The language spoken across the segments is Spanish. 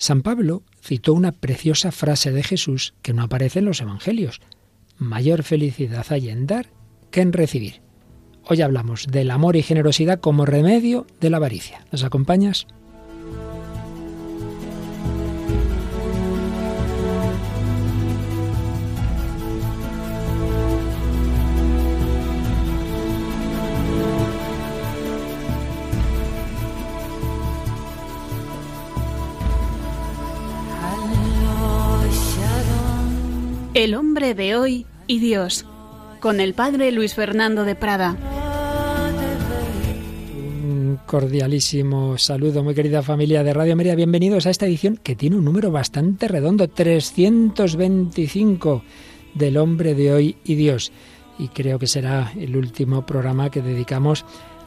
San Pablo citó una preciosa frase de Jesús que no aparece en los Evangelios. Mayor felicidad hay en dar que en recibir. Hoy hablamos del amor y generosidad como remedio de la avaricia. ¿Nos acompañas? El hombre de hoy y Dios, con el padre Luis Fernando de Prada. Un cordialísimo saludo, muy querida familia de Radio María. Bienvenidos a esta edición que tiene un número bastante redondo, 325 del hombre de hoy y Dios. Y creo que será el último programa que dedicamos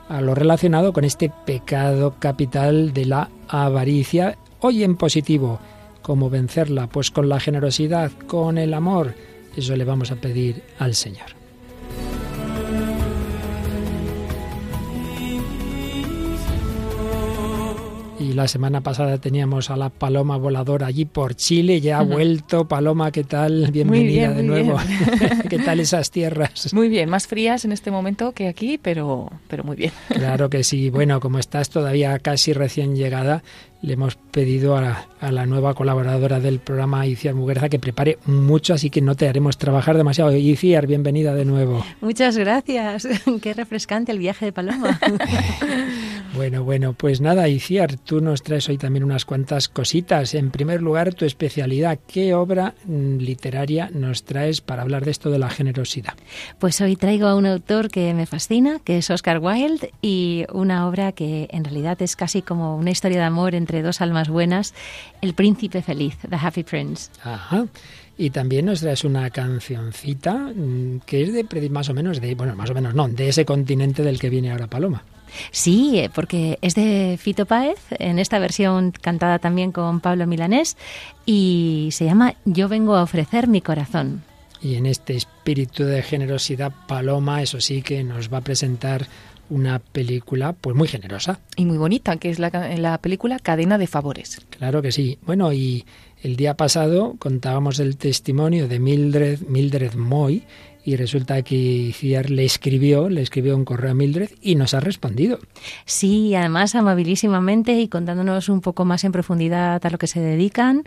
a lo relacionado con este pecado capital de la avaricia, hoy en positivo ¿Cómo vencerla? Pues con la generosidad, con el amor. Eso le vamos a pedir al Señor. Y la semana pasada teníamos a la paloma voladora allí por Chile, ya ha vuelto. Paloma, ¿qué tal? Bienvenida de nuevo. ¿Qué tal esas tierras? Muy bien, más frías en este momento que aquí, pero, pero muy bien. Claro que sí. Bueno, como estás todavía casi recién llegada, le hemos pedido a, la nueva colaboradora del programa, Iciar Muguerza, que prepare mucho, así que no te haremos trabajar demasiado. Iciar, bienvenida de nuevo. Muchas gracias. Qué refrescante el viaje de Paloma. bueno, bueno, pues nada, Iciar, tú nos traes hoy también unas cuantas cositas. En primer lugar, tu especialidad. ¿Qué obra mm, literaria nos traes para hablar de esto de la generosidad? Pues hoy traigo a un autor que me fascina, que es Oscar Wilde, y una obra que en realidad es casi como una historia de amor entre dos almas buenas, El Príncipe Feliz, The Happy Prince. Ajá. Y también nos traes una cancioncita mm, que es de más o menos de, bueno, más o menos no, de ese continente del que viene ahora Paloma. Sí, eh, porque es de Fito Páez, en esta versión cantada también con Pablo Milanés, y se llama Yo vengo a ofrecer mi corazón. Y en este espíritu de generosidad, Paloma, eso sí que nos va a presentar una película pues muy generosa. Y muy bonita, que es la, la película Cadena de Favores. Claro que sí. Bueno, y el día pasado contábamos el testimonio de Mildred, Mildred Moy, y resulta que Ciar le escribió, le escribió un correo a Mildred y nos ha respondido. Sí, además amabilísimamente y contándonos un poco más en profundidad a lo que se dedican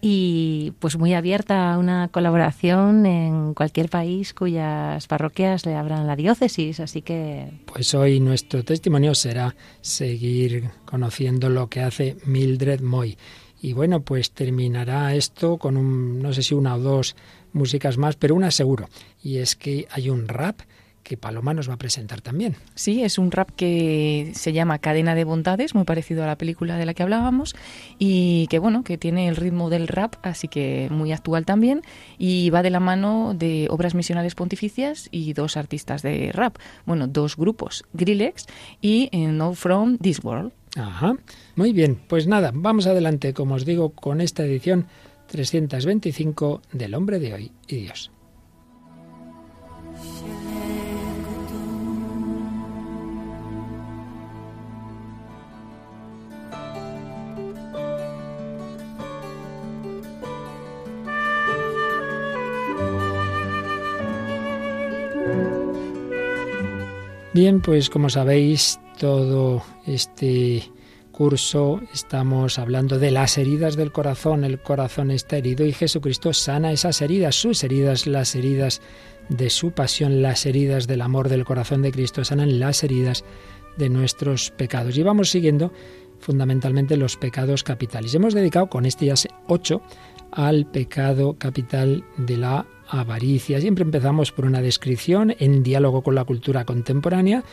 y pues muy abierta a una colaboración en cualquier país cuyas parroquias le abran la diócesis, así que... Pues hoy nuestro testimonio será seguir conociendo lo que hace Mildred Moy. Y bueno, pues terminará esto con un, no sé si una o dos músicas más, pero una seguro, y es que hay un rap que Paloma nos va a presentar también. Sí, es un rap que se llama Cadena de Bondades, muy parecido a la película de la que hablábamos, y que bueno, que tiene el ritmo del rap, así que muy actual también, y va de la mano de obras misionales pontificias y dos artistas de rap, bueno, dos grupos, Grillex y eh, No From This World. Ajá, muy bien, pues nada, vamos adelante, como os digo, con esta edición 325 del hombre de hoy y Dios. Bien, pues como sabéis, todo este curso estamos hablando de las heridas del corazón. El corazón está herido y Jesucristo sana esas heridas, sus heridas, las heridas de su pasión, las heridas del amor del corazón de Cristo, sanan las heridas de nuestros pecados. Y vamos siguiendo fundamentalmente los pecados capitales. Hemos dedicado con este ya 8 al pecado capital de la avaricia. Siempre empezamos por una descripción en diálogo con la cultura contemporánea,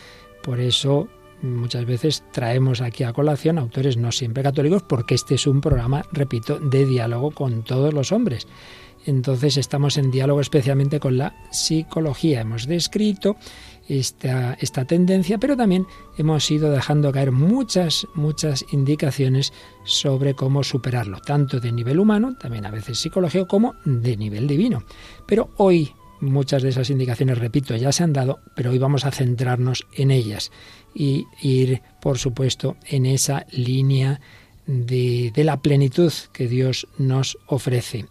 por eso muchas veces traemos aquí a colación autores no siempre católicos porque este es un programa, repito, de diálogo con todos los hombres. Entonces estamos en diálogo especialmente con la psicología. Hemos descrito esta, esta tendencia, pero también hemos ido dejando caer muchas, muchas indicaciones sobre cómo superarlo, tanto de nivel humano, también a veces psicológico, como de nivel divino. Pero hoy muchas de esas indicaciones, repito, ya se han dado, pero hoy vamos a centrarnos en ellas y ir, por supuesto, en esa línea de, de la plenitud que Dios nos ofrece.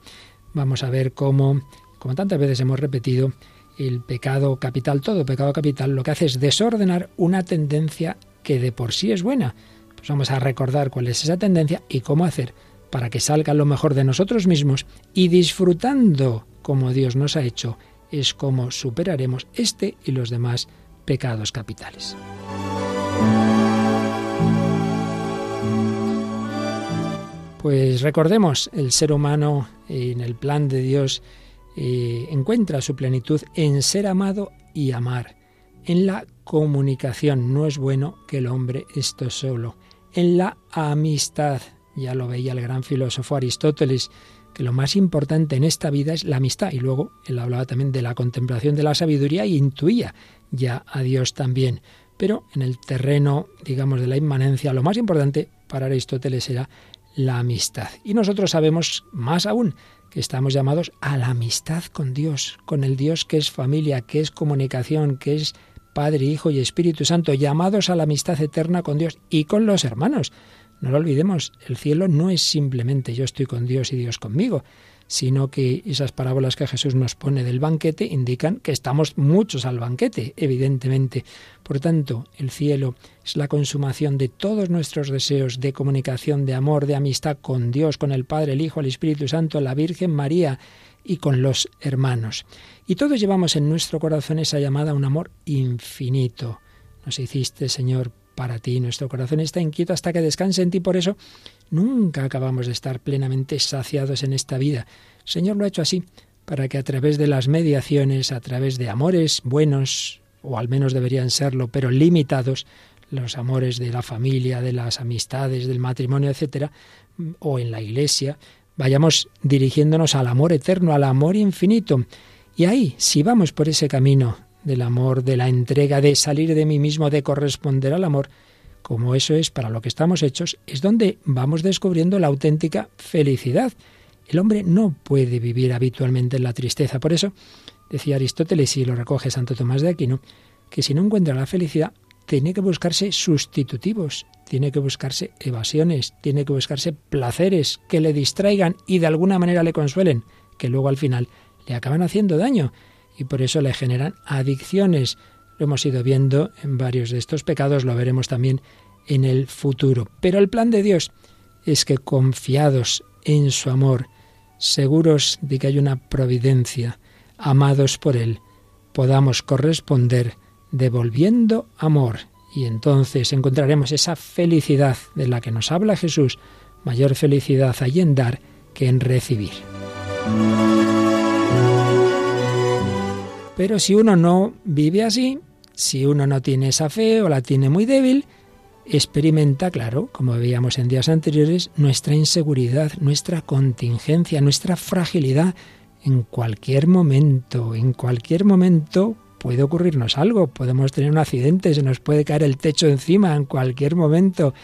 Vamos a ver cómo, como tantas veces hemos repetido, el pecado capital, todo pecado capital, lo que hace es desordenar una tendencia que de por sí es buena. Pues vamos a recordar cuál es esa tendencia y cómo hacer para que salga lo mejor de nosotros mismos y disfrutando como Dios nos ha hecho, es como superaremos este y los demás pecados capitales. Pues recordemos, el ser humano en el plan de Dios eh, encuentra su plenitud en ser amado y amar, en la comunicación. No es bueno que el hombre esté solo. En la amistad. Ya lo veía el gran filósofo Aristóteles, que lo más importante en esta vida es la amistad. Y luego él hablaba también de la contemplación de la sabiduría y intuía ya a Dios también. Pero en el terreno, digamos, de la inmanencia, lo más importante para Aristóteles era la amistad. Y nosotros sabemos más aún que estamos llamados a la amistad con Dios, con el Dios que es familia, que es comunicación, que es Padre, Hijo y Espíritu Santo, llamados a la amistad eterna con Dios y con los hermanos. No lo olvidemos, el cielo no es simplemente yo estoy con Dios y Dios conmigo, sino que esas parábolas que Jesús nos pone del banquete indican que estamos muchos al banquete, evidentemente. Por tanto, el cielo es la consumación de todos nuestros deseos de comunicación, de amor, de amistad con Dios, con el Padre, el Hijo, el Espíritu Santo, la Virgen María y con los hermanos. Y todos llevamos en nuestro corazón esa llamada a un amor infinito. Nos hiciste, Señor, para ti. Nuestro corazón está inquieto hasta que descanse en ti. Por eso nunca acabamos de estar plenamente saciados en esta vida. El Señor lo ha hecho así, para que a través de las mediaciones, a través de amores buenos, o al menos deberían serlo, pero limitados, los amores de la familia, de las amistades, del matrimonio, etcétera, o en la iglesia, vayamos dirigiéndonos al amor eterno, al amor infinito. Y ahí, si vamos por ese camino del amor, de la entrega, de salir de mí mismo, de corresponder al amor, como eso es para lo que estamos hechos, es donde vamos descubriendo la auténtica felicidad. El hombre no puede vivir habitualmente en la tristeza. Por eso decía Aristóteles, y lo recoge Santo Tomás de Aquino, que si no encuentra la felicidad, tiene que buscarse sustitutivos, tiene que buscarse evasiones, tiene que buscarse placeres que le distraigan y de alguna manera le consuelen, que luego al final le acaban haciendo daño y por eso le generan adicciones. Lo hemos ido viendo en varios de estos pecados, lo veremos también en el futuro. Pero el plan de Dios es que confiados en su amor, seguros de que hay una providencia, amados por Él, podamos corresponder devolviendo amor. Y entonces encontraremos esa felicidad de la que nos habla Jesús, mayor felicidad hay en dar que en recibir. Pero si uno no vive así, si uno no tiene esa fe o la tiene muy débil, experimenta, claro, como veíamos en días anteriores, nuestra inseguridad, nuestra contingencia, nuestra fragilidad. En cualquier momento, en cualquier momento puede ocurrirnos algo, podemos tener un accidente, se nos puede caer el techo encima, en cualquier momento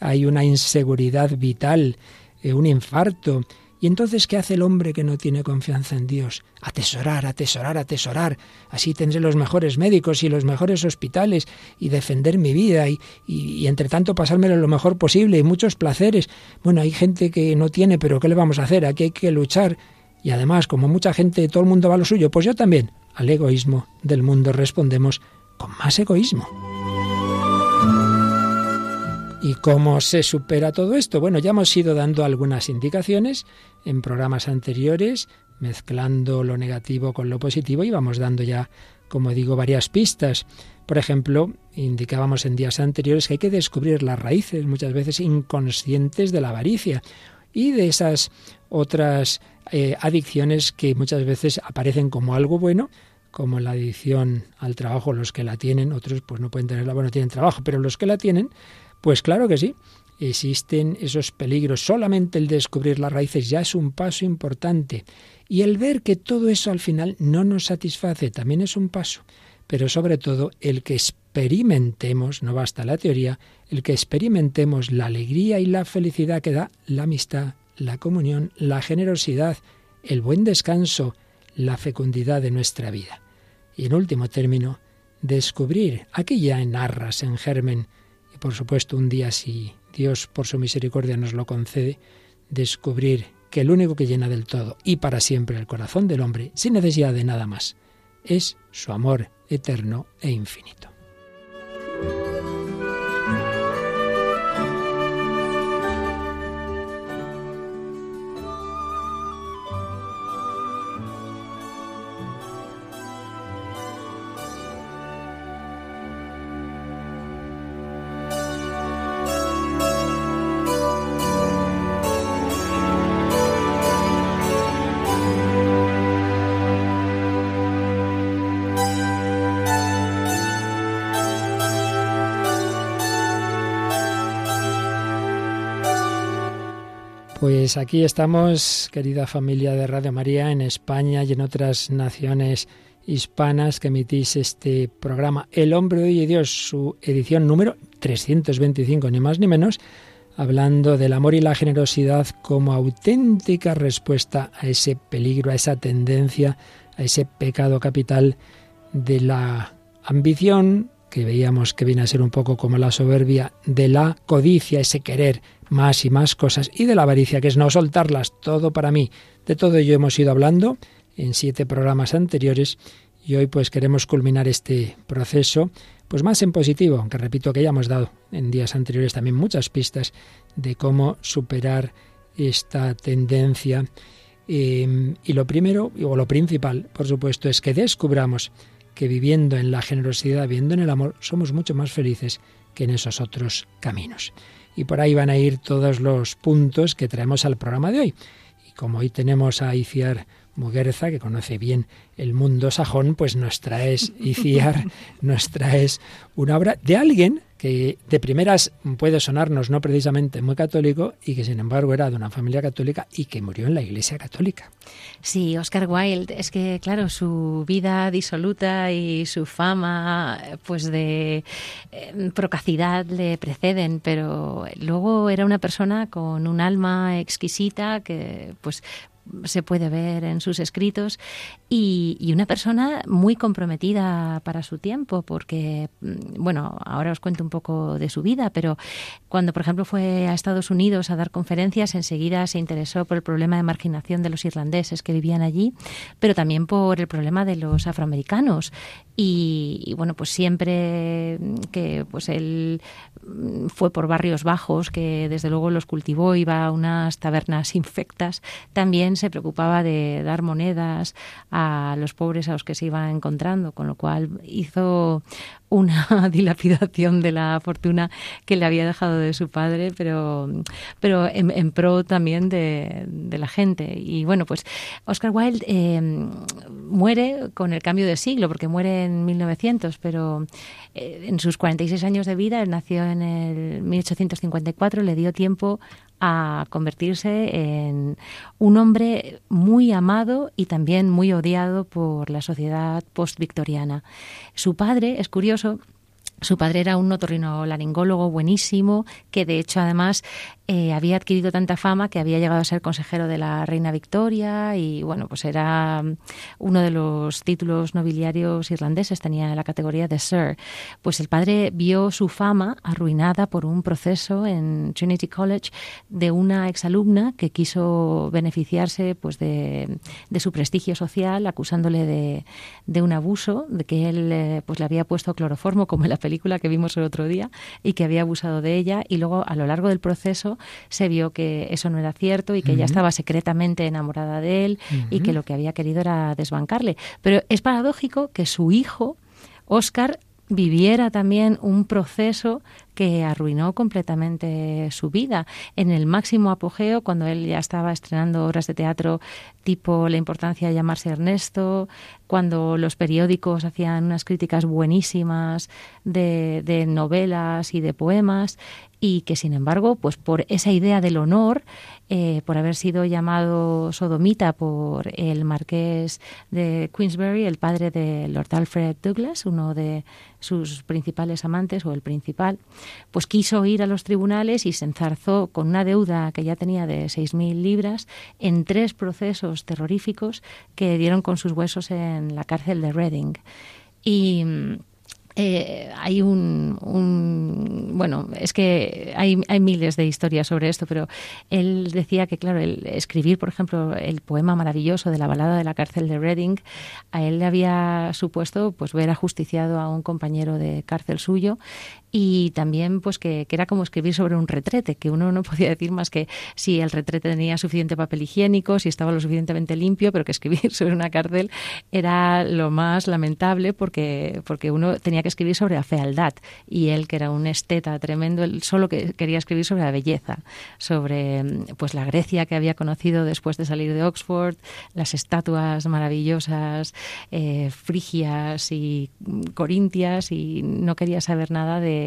hay una inseguridad vital, eh, un infarto, ¿Y entonces qué hace el hombre que no tiene confianza en Dios? Atesorar, atesorar, atesorar. Así tendré los mejores médicos y los mejores hospitales y defender mi vida y, y, entre tanto pasármelo lo mejor posible y muchos placeres. Bueno, hay gente que no tiene, pero ¿qué le vamos a hacer? Aquí hay que luchar. Y además, como mucha gente, todo el mundo va a lo suyo, pues yo también. Al egoísmo del mundo respondemos con más egoísmo. ¿Y cómo se supera todo esto? Bueno, ya hemos ido dando algunas indicaciones en programas anteriores, mezclando lo negativo con lo positivo y vamos dando ya, como digo, varias pistas. Por ejemplo, indicábamos en días anteriores que hay que descubrir las raíces, muchas veces inconscientes, de la avaricia y de esas otras eh, adicciones que muchas veces aparecen como algo bueno, como la adicción al trabajo, los que la tienen, otros pues no pueden tenerla, bueno, tienen trabajo, pero los que la tienen, pues claro que sí, existen esos peligros. Solamente el descubrir las raíces ya es un paso importante. Y el ver que todo eso al final no nos satisface también es un paso. Pero sobre todo el que experimentemos, no basta la teoría, el que experimentemos la alegría y la felicidad que da la amistad, la comunión, la generosidad, el buen descanso, la fecundidad de nuestra vida. Y en último término, descubrir, aquí ya en arras, en germen, por supuesto un día si Dios por su misericordia nos lo concede, descubrir que el único que llena del todo y para siempre el corazón del hombre, sin necesidad de nada más, es su amor eterno e infinito. Pues aquí estamos, querida familia de Radio María, en España y en otras naciones hispanas que emitís este programa El hombre y Dios, su edición número 325, ni más ni menos, hablando del amor y la generosidad como auténtica respuesta a ese peligro, a esa tendencia, a ese pecado capital de la ambición, que veíamos que viene a ser un poco como la soberbia, de la codicia, ese querer más y más cosas, y de la avaricia, que es no soltarlas, todo para mí. De todo ello hemos ido hablando en siete programas anteriores y hoy pues queremos culminar este proceso pues más en positivo, aunque repito que ya hemos dado en días anteriores también muchas pistas de cómo superar esta tendencia. Eh, y lo primero, o lo principal, por supuesto, es que descubramos que viviendo en la generosidad, viviendo en el amor, somos mucho más felices que en esos otros caminos y por ahí van a ir todos los puntos que traemos al programa de hoy. Y como hoy tenemos a Iciar Muguerza, que conoce bien el mundo sajón, pues nos traes, Iciar, nos traes una obra de alguien que de primeras puede sonarnos no precisamente muy católico y que sin embargo era de una familia católica y que murió en la Iglesia Católica. Sí, Oscar Wilde, es que claro, su vida disoluta y su fama pues de eh, procacidad le preceden, pero luego era una persona con un alma exquisita que pues se puede ver en sus escritos y, una persona muy comprometida para su tiempo porque mm, bueno ahora os cuento un poco de su vida pero cuando por ejemplo fue a Estados Unidos a dar conferencias enseguida se interesó por el problema de marginación de los irlandeses que vivían allí pero también por el problema de los afroamericanos y, bueno pues siempre que pues él mm, fue por barrios bajos que desde luego los cultivó iba a unas tabernas infectas también se preocupaba de dar monedas a los pobres a los que se iba encontrando con lo cual hizo una dilapidación de la fortuna que le había dejado de su padre, pero, pero en, pro también de, la gente. Y bueno, pues Oscar Wilde eh, muere con el cambio de siglo, porque muere en 1900, pero eh, en sus 46 años de vida, él nació en el 1854, le dio tiempo a convertirse en un hombre muy amado y también muy odiado por la sociedad post-victoriana. Su padre, es curioso, su padre era un otorrinolaringólogo buenísimo, que de hecho además eh, había adquirido tanta fama que había llegado a ser consejero de la reina Victoria y bueno, pues era mm, uno de los títulos nobiliarios irlandeses, tenía la categoría de Sir. Pues el padre vio su fama arruinada por un proceso en Trinity College de una exalumna que quiso beneficiarse pues de, su prestigio social acusándole de, de, un abuso, de que él eh, pues le había puesto cloroformo como en la película que vimos el otro día y que había abusado de ella y luego a lo largo del proceso se vio que eso no era cierto y que ella estaba secretamente enamorada de él y que lo que había querido era desbancarle. Pero es paradójico que su hijo, Oscar, viviera también un proceso que arruinó completamente su vida. En el máximo apogeo, cuando él ya estaba estrenando obras de teatro tipo La importancia de llamarse Ernesto, cuando los periódicos hacían unas críticas buenísimas de, de novelas y de poemas, y que sin embargo, pues por esa idea del honor, eh, por haber sido llamado sodomita por el marqués de Queensberry, el padre de Lord Alfred Douglas, uno de sus principales amantes o el principal, pues quiso ir a los tribunales y se enzarzó con una deuda que ya tenía de 6.000 libras en tres procesos terroríficos que dieron con sus huesos en la cárcel de Reading. Y eh, hay un, bueno es que hay, hay, miles de historias sobre esto pero él decía que claro el escribir por ejemplo el poema maravilloso de la balada de la cárcel de Reading a él le había supuesto pues ver ajusticiado a un compañero de cárcel suyo y también pues que, era como escribir sobre un retrete, que uno no podía decir más que si el retrete tenía suficiente papel higiénico, si estaba lo suficientemente limpio, pero que escribir sobre una cárcel era lo más lamentable porque, porque uno tenía que escribir sobre la fealdad. Y él, que era un esteta tremendo, él solo que quería escribir sobre la belleza, sobre pues la Grecia que había conocido después de salir de Oxford, las estatuas maravillosas, eh, frigias y corintias y no quería saber nada de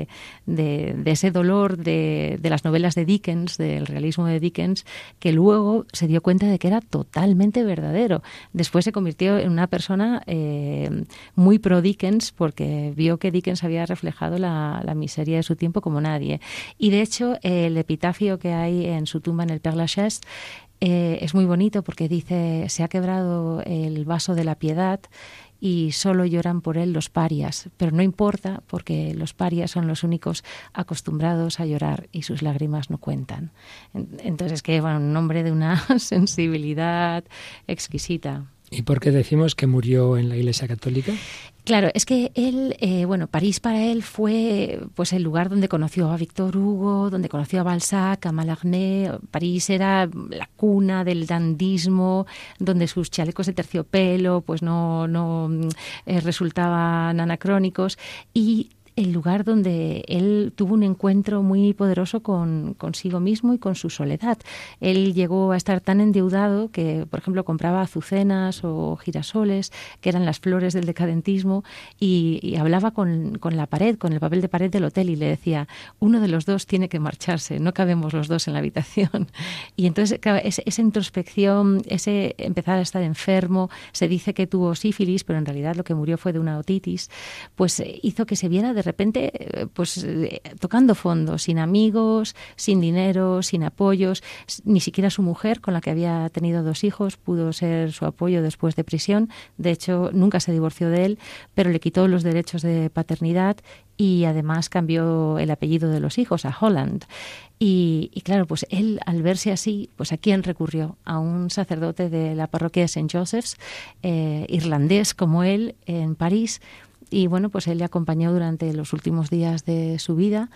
de, ese dolor de, las novelas de Dickens, del realismo de Dickens, que luego se dio cuenta de que era totalmente verdadero. Después se convirtió en una persona eh, muy pro Dickens porque vio que Dickens había reflejado la, miseria de su tiempo como nadie. Y de hecho, el epitafio que hay en su tumba en el Père Lachaise eh, es muy bonito porque dice, se ha quebrado el vaso de la piedad y solo lloran por él los parias, pero no importa porque los parias son los únicos acostumbrados a llorar y sus lágrimas no cuentan. Entonces, que bueno, un hombre de una sensibilidad exquisita. ¿Y por qué decimos que murió en la Iglesia Católica? Claro, es que él, eh, bueno, París para él fue pues el lugar donde conoció a Víctor Hugo, donde conoció a Balzac, a Mallarmé. París era la cuna del dandismo, donde sus chalecos de terciopelo pues no, no eh, resultaban anacrónicos y el lugar donde él tuvo un encuentro muy poderoso con consigo mismo y con su soledad. Él llegó a estar tan endeudado que, por ejemplo, compraba azucenas o girasoles, que eran las flores del decadentismo, y, hablaba con, la pared, con el papel de pared del hotel, y le decía, uno de los dos tiene que marcharse, no cabemos los dos en la habitación. Y entonces, esa introspección, ese empezar a estar enfermo, se dice que tuvo sífilis, pero en realidad lo que murió fue de una otitis, pues hizo que se viera de repente eh, pues eh, tocando fondo, sin amigos, sin dinero, sin apoyos, ni siquiera su mujer, con la que había tenido dos hijos, pudo ser su apoyo después de prisión. De hecho, nunca se divorció de él, pero le quitó los derechos de paternidad y además cambió el apellido de los hijos a Holland. Y, claro, pues él al verse así, pues a quién recurrió? A un sacerdote de la parroquia de St. Joseph's, eh, irlandés como él, en París, y bueno, pues él le acompañó durante los últimos días de su vida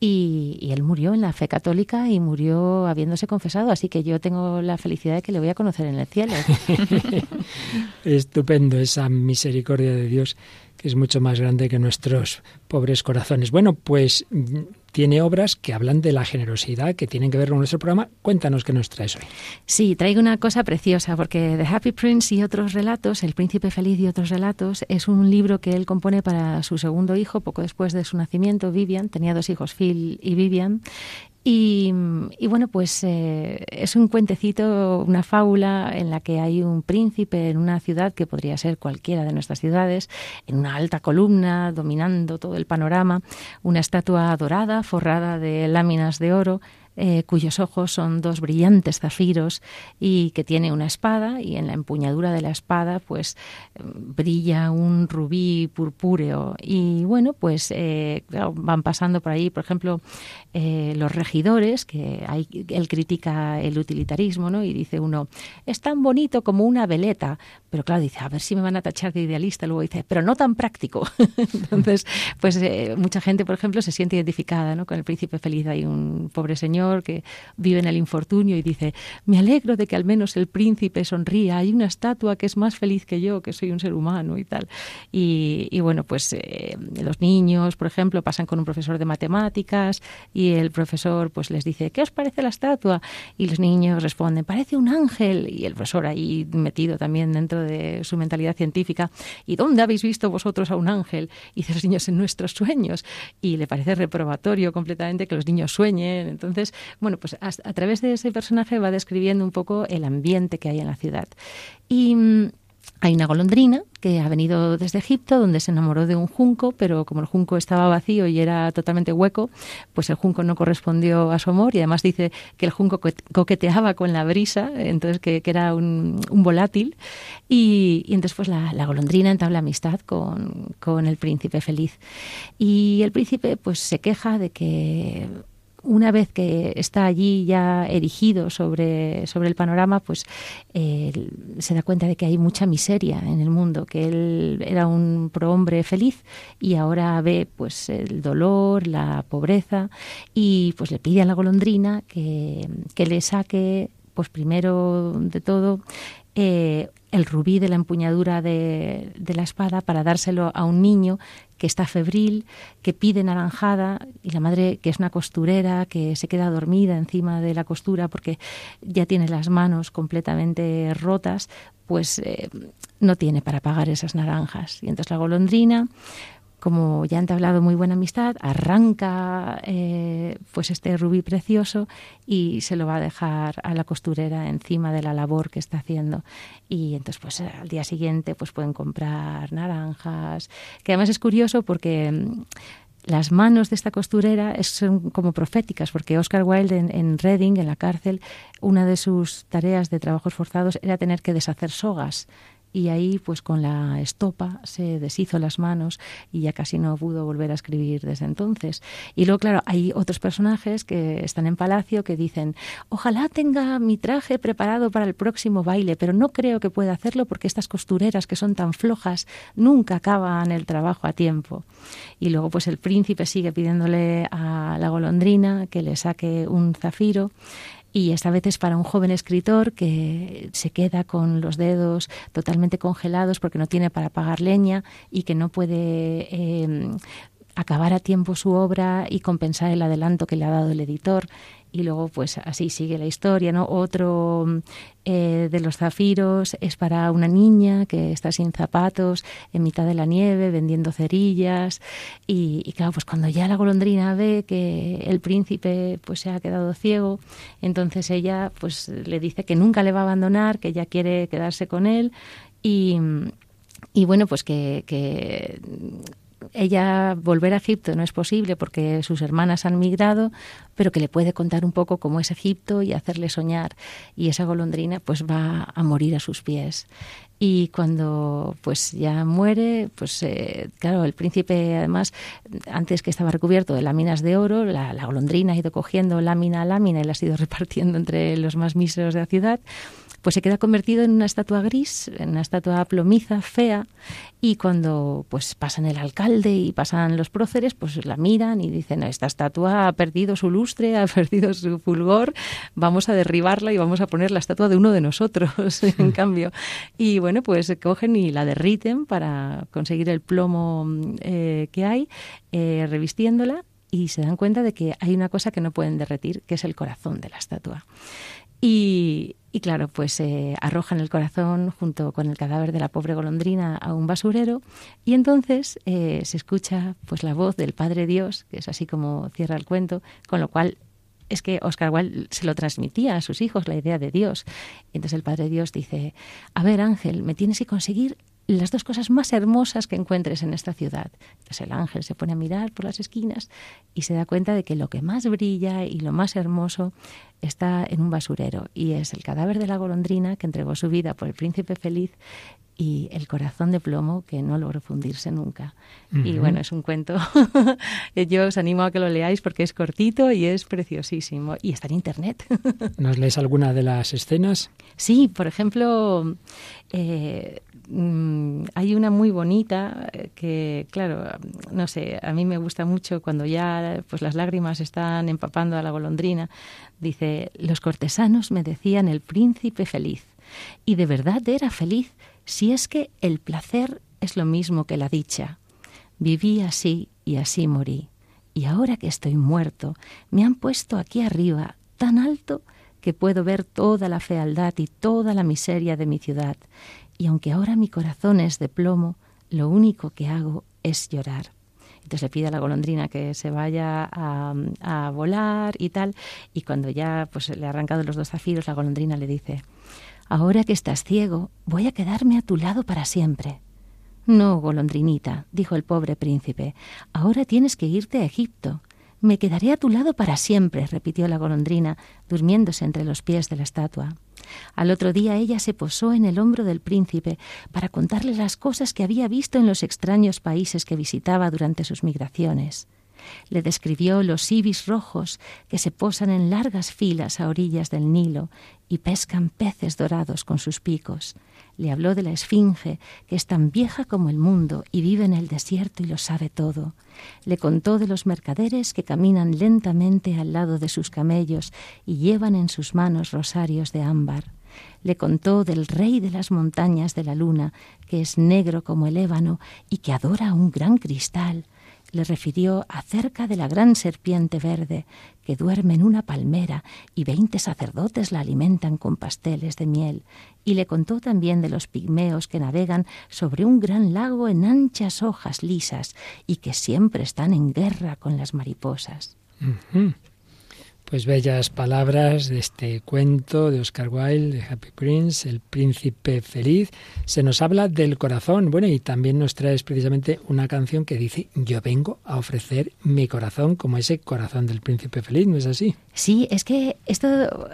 y, él murió en la fe católica y murió habiéndose confesado, así que yo tengo la felicidad de que le voy a conocer en el cielo. Estupendo esa misericordia de Dios es mucho más grande que nuestros pobres corazones. Bueno, pues tiene obras que hablan de la generosidad, que tienen que ver con nuestro programa. Cuéntanos qué nos traes hoy. Sí, traigo una cosa preciosa, porque The Happy Prince y otros relatos, El Príncipe Feliz y otros relatos, es un libro que él compone para su segundo hijo, poco después de su nacimiento, Vivian. Tenía dos hijos, Phil y Vivian, y, bueno, pues eh, es un cuentecito, una fábula en la que hay un príncipe en una ciudad que podría ser cualquiera de nuestras ciudades, en una alta columna, dominando todo el panorama, una estatua dorada forrada de láminas de oro eh, cuyos ojos son dos brillantes zafiros y que tiene una espada y en la empuñadura de la espada pues brilla un rubí purpúreo y bueno pues eh, van pasando por ahí por ejemplo eh, los regidores que hay, él critica el utilitarismo ¿no? y dice uno es tan bonito como una veleta pero claro dice a ver si me van a tachar de idealista luego dice pero no tan práctico entonces pues mucha gente por ejemplo se siente identificada ¿no? con el príncipe feliz hay un pobre señor que vive en el infortunio y dice, me alegro de que al menos el príncipe sonría, hay una estatua que es más feliz que yo, que soy un ser humano y tal. Y, bueno, pues eh, los niños, por ejemplo, pasan con un profesor de matemáticas y el profesor pues les dice, ¿qué os parece la estatua? Y los niños responden, parece un ángel. Y el profesor ahí metido también dentro de su mentalidad científica, ¿y dónde habéis visto vosotros a un ángel? Y dice los niños en nuestros sueños. Y le parece reprobatorio completamente que los niños sueñen. Entonces, bueno, pues a, través de ese personaje va describiendo un poco el ambiente que hay en la ciudad. Y, hay una golondrina que ha venido desde Egipto, donde se enamoró de un junco, pero como el junco estaba vacío y era totalmente hueco, pues el junco no correspondió a su amor y además dice que el junco coqueteaba con la brisa, entonces que, era un, volátil. Y, entonces pues la, la, golondrina entabla amistad con, con el príncipe feliz. Y el príncipe pues se queja de que una vez que está allí ya erigido sobre, sobre el panorama, pues se da cuenta de que hay mucha miseria en el mundo, que él era un prohombre feliz y ahora ve pues el dolor, la pobreza y pues le pide a la golondrina que, que le saque pues primero de todo eh, el rubí de la empuñadura de, la espada para dárselo a un niño que está febril, que pide naranjada y la madre, que es una costurera, que se queda dormida encima de la costura porque ya tiene las manos completamente rotas, pues eh, no tiene para pagar esas naranjas. Y entonces la golondrina como ya han hablado muy buena amistad, arranca eh, pues este rubí precioso y se lo va a dejar a la costurera encima de la labor que está haciendo. Y entonces pues al día siguiente pues pueden comprar naranjas, que además es curioso porque mm, las manos de esta costurera son como proféticas, porque Oscar Wilde en, en, Reading, en la cárcel, una de sus tareas de trabajos forzados era tener que deshacer sogas y ahí pues con la estopa se deshizo las manos y ya casi no pudo volver a escribir desde entonces. Y luego, claro, hay otros personajes que están en palacio que dicen, ojalá tenga mi traje preparado para el próximo baile, pero no creo que pueda hacerlo porque estas costureras que son tan flojas nunca acaban el trabajo a tiempo. Y luego pues el príncipe sigue pidiéndole a la golondrina que le saque un zafiro y esta vez es para un joven escritor que se queda con los dedos totalmente congelados porque no tiene para pagar leña y que no puede eh, acabar a tiempo su obra y compensar el adelanto que le ha dado el editor y luego pues así sigue la historia, ¿no? Otro eh, de los zafiros es para una niña que está sin zapatos en mitad de la nieve vendiendo cerillas y, claro, pues cuando ya la golondrina ve que el príncipe pues se ha quedado ciego, entonces ella pues le dice que nunca le va a abandonar, que ella quiere quedarse con él y, y bueno, pues que ella volver a Egipto no es posible porque sus hermanas han migrado, pero que le puede contar un poco cómo es Egipto y hacerle soñar. Y esa golondrina pues va a morir a sus pies. Y cuando pues ya muere, pues eh, claro, el príncipe además, antes que estaba recubierto de láminas de oro, la, la golondrina ha ido cogiendo lámina a lámina y la ha ido repartiendo entre los más míseros de la ciudad pues se queda convertido en una estatua gris, en una estatua plomiza, fea, y cuando pues pasan el alcalde y pasan los próceres, pues la miran y dicen, esta estatua ha perdido su lustre, ha perdido su fulgor, vamos a derribarla y vamos a poner la estatua de uno de nosotros, en cambio. Y bueno, pues cogen y la derriten para conseguir el plomo eh, que hay, eh, revistiéndola, y se dan cuenta de que hay una cosa que no pueden derretir, que es el corazón de la estatua. Y, claro, pues se arrojan el corazón junto con el cadáver de la pobre golondrina a un basurero y entonces eh, se escucha pues la voz del Padre Dios, que es así como cierra el cuento, con lo cual es que Oscar Wilde se lo transmitía a sus hijos la idea de Dios. Y entonces el Padre Dios dice, a ver Ángel, me tienes que conseguir las dos cosas más hermosas que encuentres en esta ciudad. Entonces el ángel se pone a mirar por las esquinas y se da cuenta de que lo que más brilla y lo más hermoso está en un basurero y es el cadáver de la golondrina que entregó su vida por el príncipe feliz y el corazón de plomo que no logró fundirse nunca. Y bueno, es un cuento. Yo os animo a que lo leáis porque es cortito y es preciosísimo. Y está en internet. ¿Nos lees alguna de las escenas? Sí, por ejemplo, eh, mm, hay una muy bonita eh, que, claro, no sé, a mí me gusta mucho cuando ya pues las lágrimas están empapando a la golondrina. Dice, los cortesanos me decían el príncipe feliz. Y de verdad era feliz si es que el placer es lo mismo que la dicha. Viví así y así morí. Y ahora que estoy muerto, me han puesto aquí arriba, tan alto, que puedo ver toda la fealdad y toda la miseria de mi ciudad. Y aunque ahora mi corazón es de plomo, lo único que hago es llorar. Entonces le pide a la golondrina que se vaya a, a volar y tal. Y cuando ya pues, le ha arrancado los dos zafiros, la golondrina le dice, Ahora que estás ciego, voy a quedarme a tu lado para siempre. No, golondrinita, dijo el pobre príncipe, ahora tienes que irte a Egipto. Me quedaré a tu lado para siempre, repitió la golondrina, durmiéndose entre los pies de la estatua. Al otro día ella se posó en el hombro del príncipe para contarle las cosas que había visto en los extraños países que visitaba durante sus migraciones. Le describió los ibis rojos que se posan en largas filas a orillas del Nilo y pescan peces dorados con sus picos. Le habló de la esfinge, que es tan vieja como el mundo y vive en el desierto y lo sabe todo. Le contó de los mercaderes que caminan lentamente al lado de sus camellos y llevan en sus manos rosarios de ámbar. Le contó del rey de las montañas de la luna, que es negro como el ébano y que adora un gran cristal, le refirió acerca de la gran serpiente verde que duerme en una palmera y veinte sacerdotes la alimentan con pasteles de miel, y le contó también de los pigmeos que navegan sobre un gran lago en anchas hojas lisas y que siempre están en guerra con las mariposas. Pues bellas palabras de este cuento de Oscar Wilde, de Happy Prince, El príncipe feliz. Se nos habla del corazón. Bueno, y también nos traes precisamente una canción que dice, yo vengo a ofrecer mi corazón como ese corazón del príncipe feliz, ¿no es así? Sí, es que esto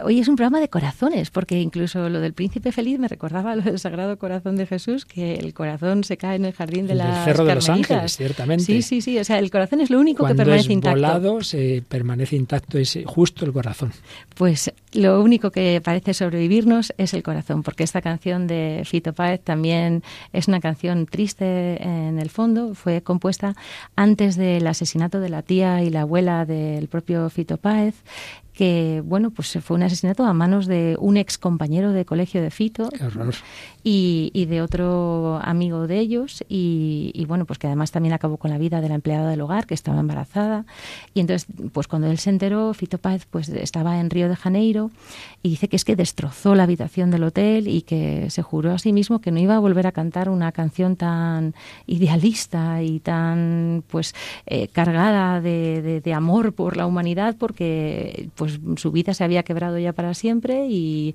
hoy es un programa de corazones, porque incluso lo del príncipe feliz me recordaba lo del Sagrado Corazón de Jesús, que el corazón se cae en el jardín de el las Cerro de los Ángeles, ciertamente. Sí, sí, sí, o sea, el corazón es lo único que permanece es intacto. volado, se permanece intacto, es justo el corazón. Pues lo único que parece sobrevivirnos es el corazón, porque esta canción de Fito Páez también es una canción triste en el fondo, fue compuesta antes del asesinato de la tía y la abuela del propio Fito Páez que bueno, pues fue un asesinato a manos de un ex compañero de colegio de Fito Y, de otro amigo de ellos y, bueno, pues que además también acabó con la vida de la empleada del hogar que estaba embarazada. Y entonces pues cuando él se enteró, Fito Páez pues estaba en Río de Janeiro y dice que es que destrozó la habitación del hotel y que se juró a sí mismo que no iba a volver a cantar una canción tan idealista y tan pues eh, cargada de, de amor por la humanidad porque pues pues, su vida se había quebrado ya para siempre y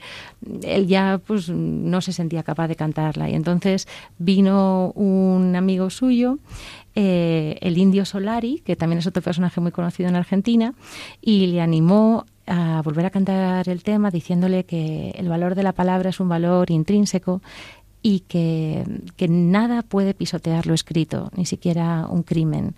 él ya pues no se sentía capaz de cantarla. Y entonces vino un amigo suyo eh, el indio Solari, que también es otro personaje muy conocido en Argentina, y le animó a volver a cantar el tema diciéndole que el valor de la palabra es un valor intrínseco y que, que, nada puede pisotear lo escrito, ni siquiera un crimen.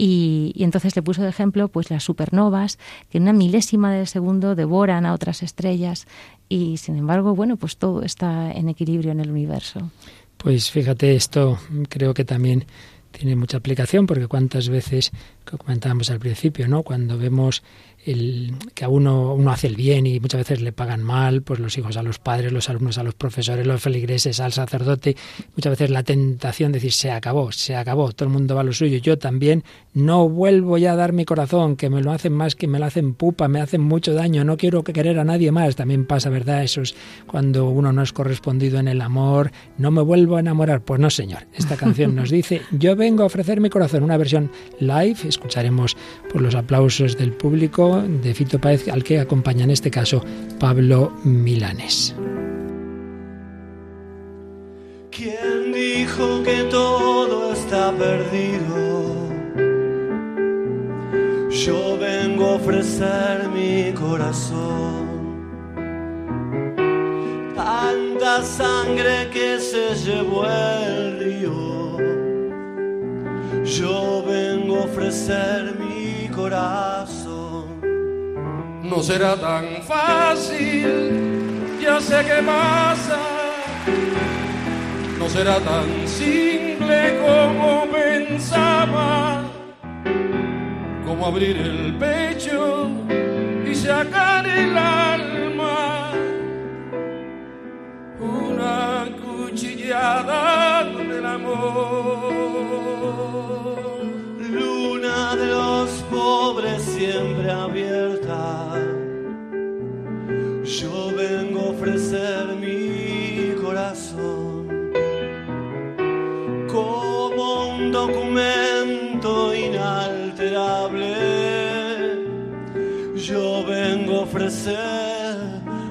Y, entonces le puso de ejemplo pues las supernovas que en una milésima de segundo devoran a otras estrellas y sin embargo bueno pues todo está en equilibrio en el universo. Pues fíjate esto creo que también tiene mucha aplicación porque cuántas veces que comentábamos al principio, ¿no? Cuando vemos el, que a uno, uno hace el bien y muchas veces le pagan mal, pues los hijos a los padres, los alumnos a los profesores, los feligreses al sacerdote, muchas veces la tentación de decir se acabó, se acabó, todo el mundo va a lo suyo, yo también no vuelvo ya a dar mi corazón, que me lo hacen más, que me lo hacen pupa, me hacen mucho daño, no quiero que querer a nadie más, también pasa, ¿verdad? Eso es cuando uno no es correspondido en el amor, no me vuelvo a enamorar, pues no señor, esta canción nos dice, yo vengo a ofrecer mi corazón, una versión live, escucharemos por los aplausos del público, de Fito Páez, al que acompaña en este caso Pablo Milanes. ¿Quién dijo que todo está perdido? Yo vengo a ofrecer mi corazón. Tanta sangre que se llevó el río. Yo vengo a ofrecer mi corazón no será tan fácil, ya sé qué pasa, no será tan simple como pensaba, como abrir el pecho y sacar el alma, una cuchillada del amor. De los pobres siempre abierta.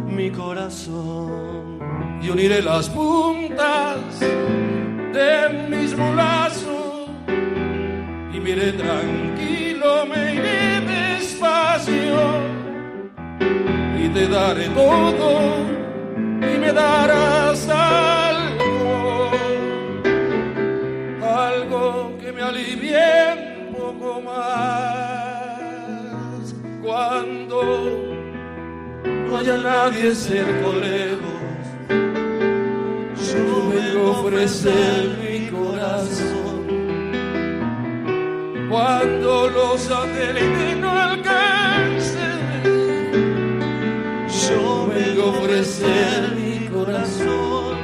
Mi corazón. y uniré las puntas de mis mulazos y miré tranquilo, me iré despacio y te daré todo y me darás algo, algo que me alivie un poco más cuando no haya nadie cerca lejos. Yo vengo a ofrecer mi corazón. Cuando los satélites no alcancen, yo vengo a ofrecer mi corazón.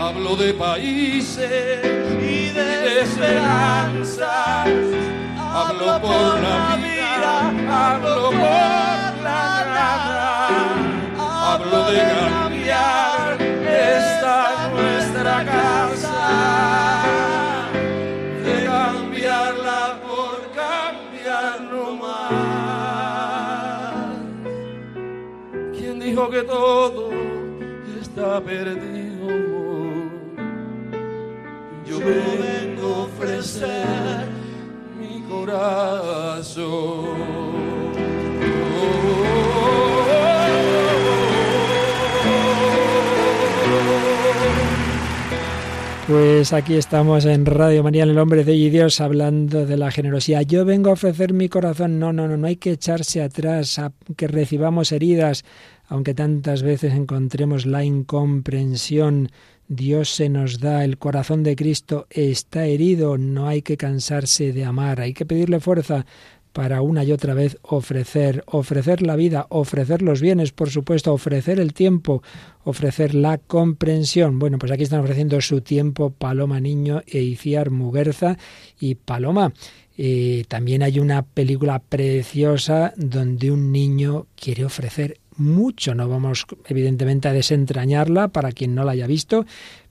Hablo de países y de esperanzas. Hablo por la vida, hablo por Hablo de cambiar esta nuestra casa. De cambiarla por cambiar no más. ¿Quién dijo que todo está perdido? Yo vengo a ofrecer mi corazón. Pues aquí estamos en Radio María, en el hombre de y Dios, hablando de la generosidad. Yo vengo a ofrecer mi corazón. No, no, no, no hay que echarse atrás, a que recibamos heridas, aunque tantas veces encontremos la incomprensión. Dios se nos da, el corazón de Cristo está herido, no hay que cansarse de amar, hay que pedirle fuerza para una y otra vez ofrecer, ofrecer la vida, ofrecer los bienes, por supuesto, ofrecer el tiempo, ofrecer la comprensión. Bueno, pues aquí están ofreciendo su tiempo Paloma Niño e Iciar Muguerza y Paloma. Eh, también hay una película preciosa donde un niño quiere ofrecer mucho. No vamos, evidentemente, a desentrañarla para quien no la haya visto,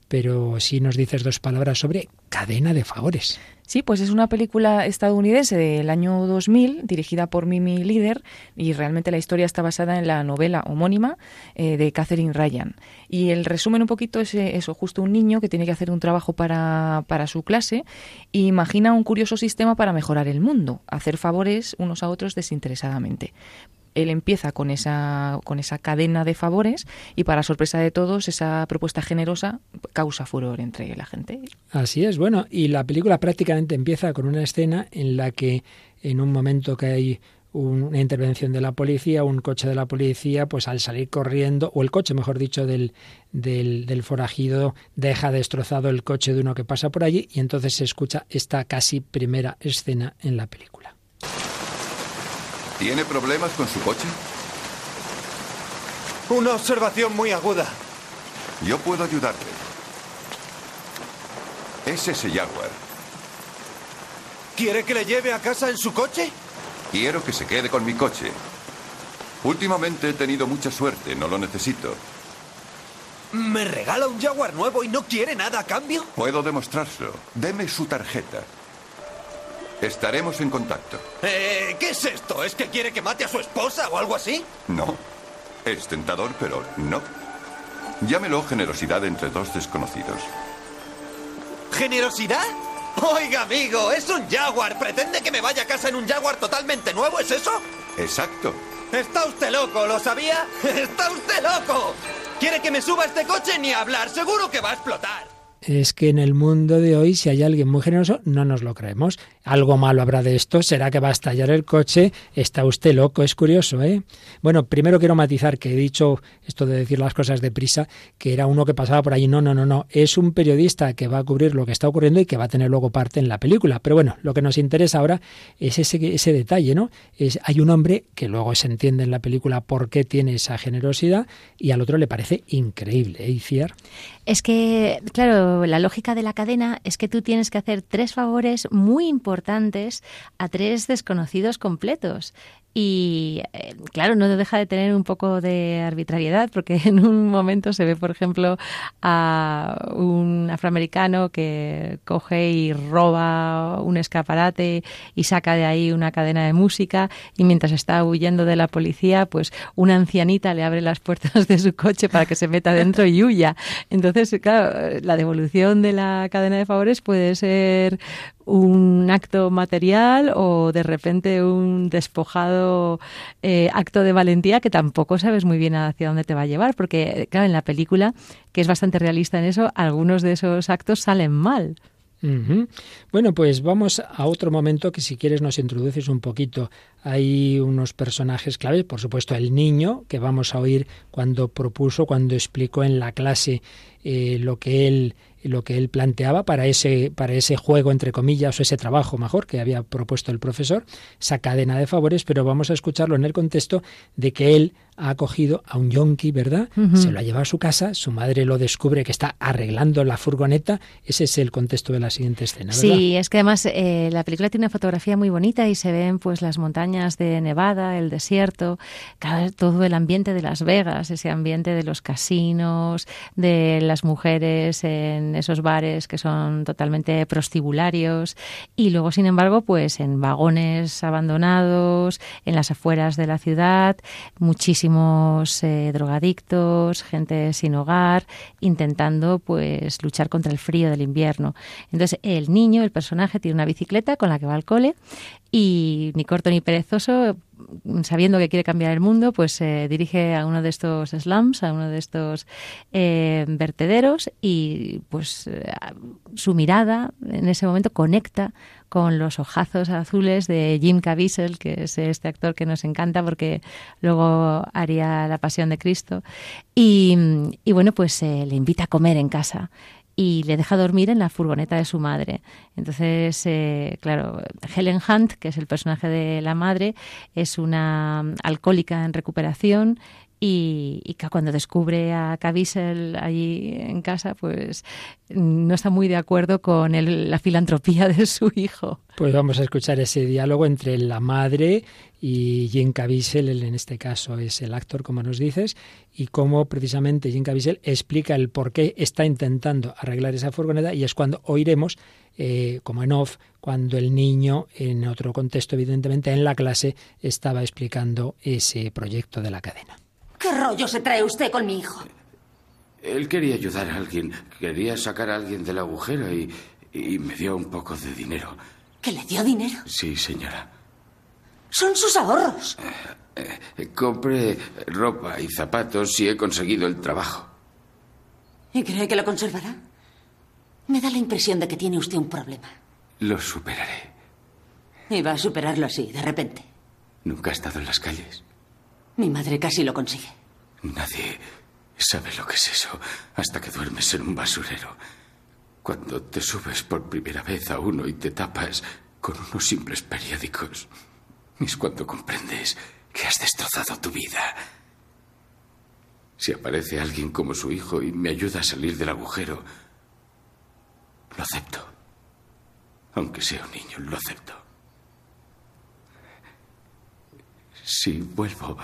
pero sí nos dices dos palabras sobre cadena de favores. Sí, pues es una película estadounidense del año 2000, dirigida por Mimi Líder, y realmente la historia está basada en la novela homónima eh, de Catherine Ryan. Y el resumen un poquito es eh, eso, justo un niño que tiene que hacer un trabajo para, para su clase e imagina un curioso sistema para mejorar el mundo, hacer favores unos a otros desinteresadamente él empieza con esa, con esa cadena de favores y para sorpresa de todos esa propuesta generosa causa furor entre la gente. Así es, bueno, y la película prácticamente empieza con una escena en la que en un momento que hay una intervención de la policía, un coche de la policía, pues al salir corriendo, o el coche, mejor dicho, del, del, del, forajido, deja destrozado el coche de uno que pasa por allí y entonces se escucha esta casi primera escena en la película. ¿Tiene problemas con su coche? Una observación muy aguda. Yo puedo ayudarle. Es ese Jaguar. ¿Quiere que le lleve a casa en su coche? Quiero que se quede con mi coche. Últimamente he tenido mucha suerte, no lo necesito. ¿Me regala un Jaguar nuevo y no quiere nada a cambio? Puedo demostrárselo. Deme su tarjeta. Estaremos en contacto. Eh, ¿Qué es esto? ¿Es que quiere que mate a su esposa o algo así? No. Es tentador, pero no. Llámelo generosidad entre dos desconocidos. ¿Generosidad? Oiga, amigo, es un Jaguar. ¿Pretende que me vaya a casa en un Jaguar totalmente nuevo? ¿Es eso? Exacto. Está usted loco, ¿lo sabía? Está usted loco. ¿Quiere que me suba a este coche ni hablar? Seguro que va a explotar es que en el mundo de hoy, si hay alguien muy generoso, no nos lo creemos. Algo malo habrá de esto, será que va a estallar el coche, está usted loco, es curioso, ¿eh? Bueno, primero quiero matizar que he dicho esto de decir las cosas deprisa, que era uno que pasaba por ahí. No, no, no, no, es un periodista que va a cubrir lo que está ocurriendo y que va a tener luego parte en la película. Pero bueno, lo que nos interesa ahora es ese, ese detalle, ¿no? Es, hay un hombre que luego se entiende en la película por qué tiene esa generosidad y al otro le parece increíble, ¿eh? Es que, claro, la lógica de la cadena es que tú tienes que hacer tres favores muy importantes a tres desconocidos completos. Y eh, claro, no deja de tener un poco de arbitrariedad, porque en un momento se ve, por ejemplo, a un afroamericano que coge y roba un escaparate y saca de ahí una cadena de música y mientras está huyendo de la policía, pues una ancianita le abre las puertas de su coche para que se meta dentro y huya. Entonces, claro, la devolución de la cadena de favores puede ser un acto material o de repente un despojado eh, acto de valentía que tampoco sabes muy bien hacia dónde te va a llevar, porque claro, en la película, que es bastante realista en eso, algunos de esos actos salen mal. Bueno, pues vamos a otro momento que si quieres nos introduces un poquito. Hay unos personajes claves, por supuesto el niño, que vamos a oír cuando propuso, cuando explicó en la clase eh, lo que él lo que él planteaba para ese, para ese juego, entre comillas, o ese trabajo mejor que había propuesto el profesor, esa cadena de favores, pero vamos a escucharlo en el contexto de que él ha acogido a un yonki, ¿verdad? Se lo ha llevado a su casa, su madre lo descubre que está arreglando la furgoneta. Ese es el contexto de la siguiente escena, ¿verdad? Sí, es que además eh, la película tiene una fotografía muy bonita y se ven pues las montañas de Nevada, el desierto, todo el ambiente de Las Vegas, ese ambiente de los casinos, de las mujeres en esos bares que son totalmente prostibularios y luego, sin embargo, pues en vagones abandonados, en las afueras de la ciudad, muchísimo eh, drogadictos, gente sin hogar, intentando pues luchar contra el frío del invierno. Entonces el niño, el personaje, tiene una bicicleta con la que va al cole y ni corto ni perezoso, sabiendo que quiere cambiar el mundo, pues se dirige a uno de estos slums, a uno de estos eh, vertederos y pues eh, su mirada en ese momento conecta con los ojazos azules de Jim Caviezel, que es este actor que nos encanta porque luego haría La Pasión de Cristo. Y, bueno, pues eh, le invita a comer en casa y le deja dormir en la furgoneta de su madre. Entonces, eh, claro, Helen Hunt, que es el personaje de la madre, es una alcohólica en recuperación y, y, cuando descubre a Caviezel allí en casa, pues no está muy de acuerdo con la filantropía de su hijo. Pues vamos a escuchar ese diálogo entre la madre y Jim Caviezel, en este caso es el actor, como nos dices, y cómo precisamente Jim Caviezel explica el por qué está intentando arreglar esa furgoneta y es cuando oiremos, eh, como en off, cuando el niño, en otro contexto evidentemente, en la clase, estaba explicando ese proyecto de la cadena. ¿Qué rollo se trae usted con mi hijo? Él quería ayudar a alguien, quería sacar a alguien del agujero y, me dio un poco de dinero. ¿Que le dio dinero? Sí, señora. Son sus ahorros. Eh, eh, compré ropa y zapatos y he conseguido el trabajo. ¿Y cree que lo conservará? Me da la impresión de que tiene usted un problema. Lo superaré. Y va a superarlo así, de repente. Nunca ha estado en las calles. Mi madre casi lo consigue. Nadie sabe lo que es eso hasta que duermes en un basurero. Cuando te subes por primera vez a uno y te tapas con unos simples periódicos, es cuando comprendes que has destrozado tu vida. Si aparece alguien como su hijo y me ayuda a salir del agujero, lo acepto. Aunque sea un niño, lo acepto. Si vuelvo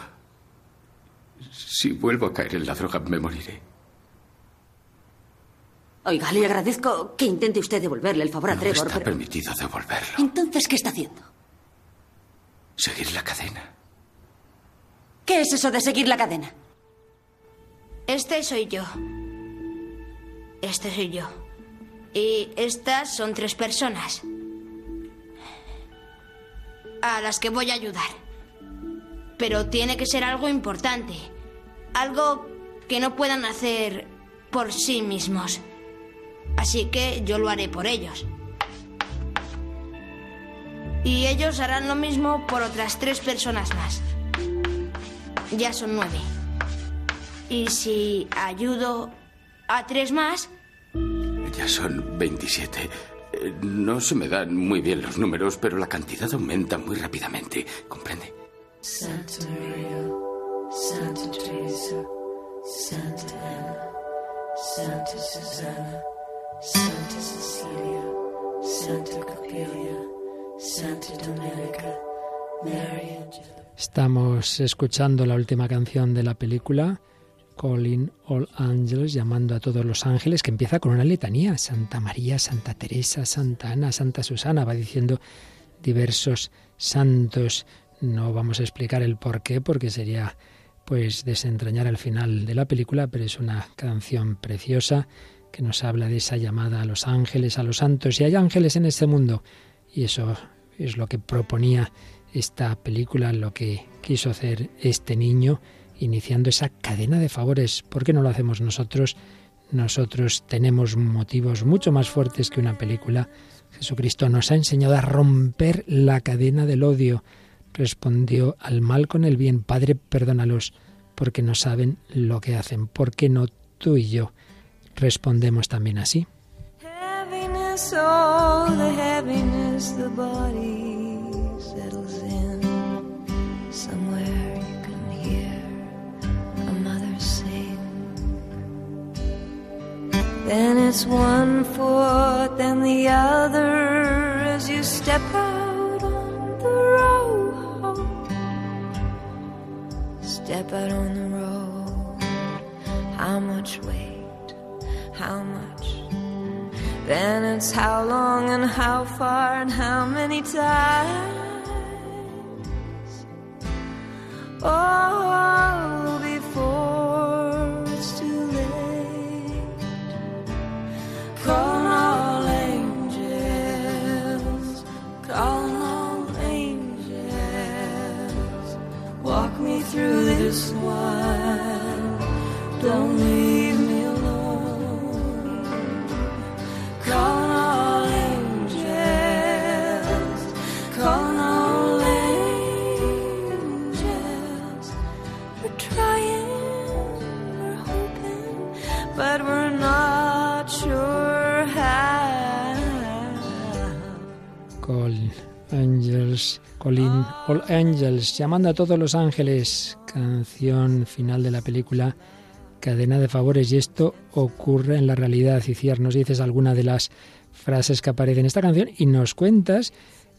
si vuelvo a caer en la droga, me moriré. Oiga, le agradezco que intente usted devolverle el favor a no Trevor. Está permitido devolverlo. Entonces, ¿qué está haciendo? Seguir la cadena. ¿Qué es eso de seguir la cadena? Este soy yo. Este soy yo. Y estas son tres personas. A las que voy a ayudar. Pero tiene que ser algo importante. Algo que no puedan hacer por sí mismos. Así que yo lo haré por ellos. Y ellos harán lo mismo por otras tres personas más. Ya son nueve. Y si ayudo a tres más... Ya son 27. Eh, no se me dan muy bien los números, pero la cantidad aumenta muy rápidamente. ¿Comprende? Santa Teresa, Santa Ana, Santa Susana, Santa Cecilia, Santa Copilia, Santa Domenica, Mary. Estamos escuchando la última canción de la película, Calling All Angels, llamando a todos los ángeles, que empieza con una letanía. Santa María, Santa Teresa, Santa Ana, Santa Susana, va diciendo diversos santos. No vamos a explicar el por qué, porque sería pues desentrañar al final de la película, pero es una canción preciosa que nos habla de esa llamada a los ángeles, a los santos. Y hay ángeles en este mundo. Y eso es lo que proponía esta película, lo que quiso hacer este niño, iniciando esa cadena de favores. ¿Por qué no lo hacemos nosotros? Nosotros tenemos motivos mucho más fuertes que una película. Jesucristo nos ha enseñado a romper la cadena del odio. Respondió al mal con el bien. Padre, perdónalos, porque no saben lo que hacen. ¿Por qué no tú y yo respondemos también así? Then it's one foot, then the other as you step out on the road. Step out on the road. How much weight? How much? Then it's how long and how far and how many times. Oh, All Angels, llamando a todos los ángeles, canción final de la película Cadena de Favores. Y esto ocurre en la realidad. Iciar, nos dices alguna de las frases que aparecen en esta canción y nos cuentas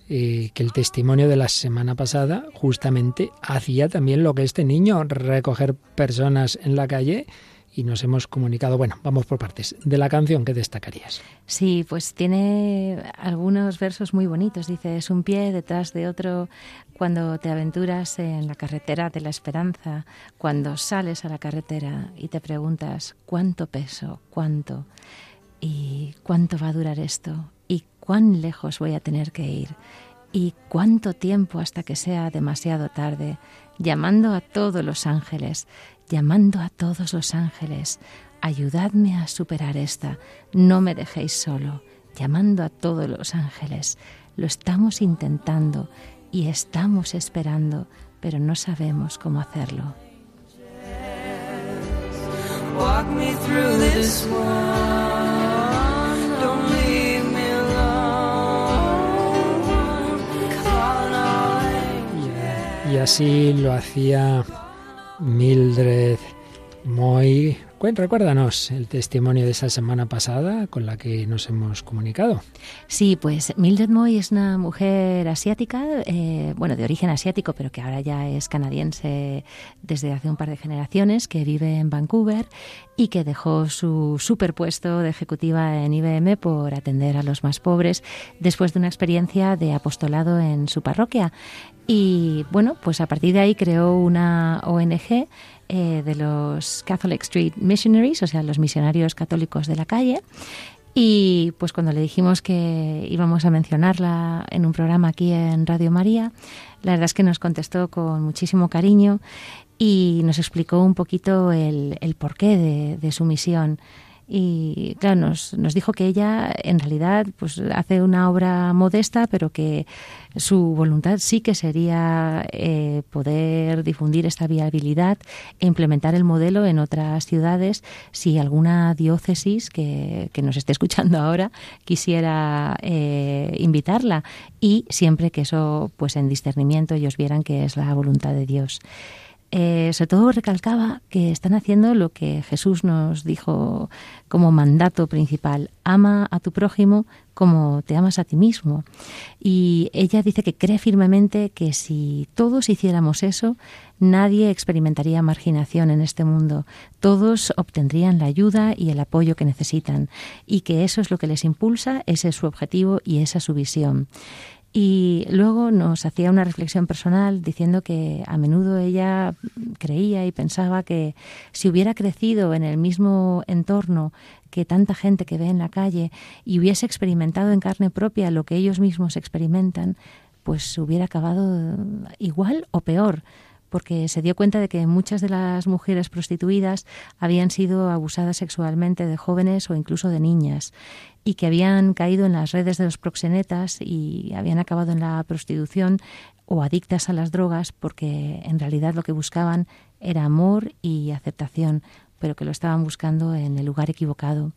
eh, que el testimonio de la semana pasada justamente hacía también lo que este niño, recoger personas en la calle y nos hemos comunicado. Bueno, vamos por partes. De la canción, ¿qué destacarías? Sí, pues tiene algunos versos muy bonitos. Dice, es un pie detrás de otro cuando te aventuras en la carretera de la esperanza, cuando sales a la carretera y te preguntas cuánto peso, cuánto y cuánto va a durar esto y cuán lejos voy a tener que ir y cuánto tiempo hasta que sea demasiado tarde, llamando a todos los ángeles, llamando a todos los ángeles, ayudadme a superar esta, no me dejéis solo, llamando a todos los ángeles. Lo estamos intentando y estamos esperando, pero no sabemos cómo hacerlo. Walk me through this one. Don't leave me alone. Call all angels. Y así lo hacía Mildred Moy. Recuérdanos el testimonio de esa semana pasada con la que nos hemos comunicado. Sí, pues Mildred Moy es una mujer asiática, eh, bueno, de origen asiático, pero que ahora ya es canadiense desde hace un par de generaciones, que vive en Vancouver y que dejó su superpuesto de ejecutiva en IBM por atender a los más pobres después de una experiencia de apostolado en su parroquia. Y bueno, pues a partir de ahí creó una ONG eh, de los Catholic Street Missionaries, o sea, los misionarios católicos de la calle. Y pues cuando le dijimos que íbamos a mencionarla en un programa aquí en Radio María, la verdad es que nos contestó con muchísimo cariño y nos explicó un poquito el, porqué de su misión. Y claro, nos, nos dijo que ella en realidad pues hace una obra modesta, pero que su voluntad sí que sería eh, poder difundir esta viabilidad e implementar el modelo en otras ciudades si alguna diócesis que, que nos esté escuchando ahora quisiera eh, invitarla y siempre que eso pues en discernimiento ellos vieran que es la voluntad de Dios. Eh, sobre todo recalcaba que están haciendo lo que Jesús nos dijo como mandato principal, ama a tu prójimo como te amas a ti mismo. Y ella dice que cree firmemente que si todos hiciéramos eso, nadie experimentaría marginación en este mundo. Todos obtendrían la ayuda y el apoyo que necesitan. Y que eso es lo que les impulsa, ese es su objetivo y esa es su visión. Y luego nos hacía una reflexión personal diciendo que a menudo ella creía y pensaba que si hubiera crecido en el mismo entorno que tanta gente que ve en la calle y hubiese experimentado en carne propia lo que ellos mismos experimentan, pues hubiera acabado igual o peor porque se dio cuenta de que muchas de las mujeres prostituidas habían sido abusadas sexualmente de jóvenes o incluso de niñas y que habían caído en las redes de los proxenetas y habían acabado en la prostitución o adictas a las drogas porque en realidad lo que buscaban era amor y aceptación, pero que lo estaban buscando en el lugar equivocado.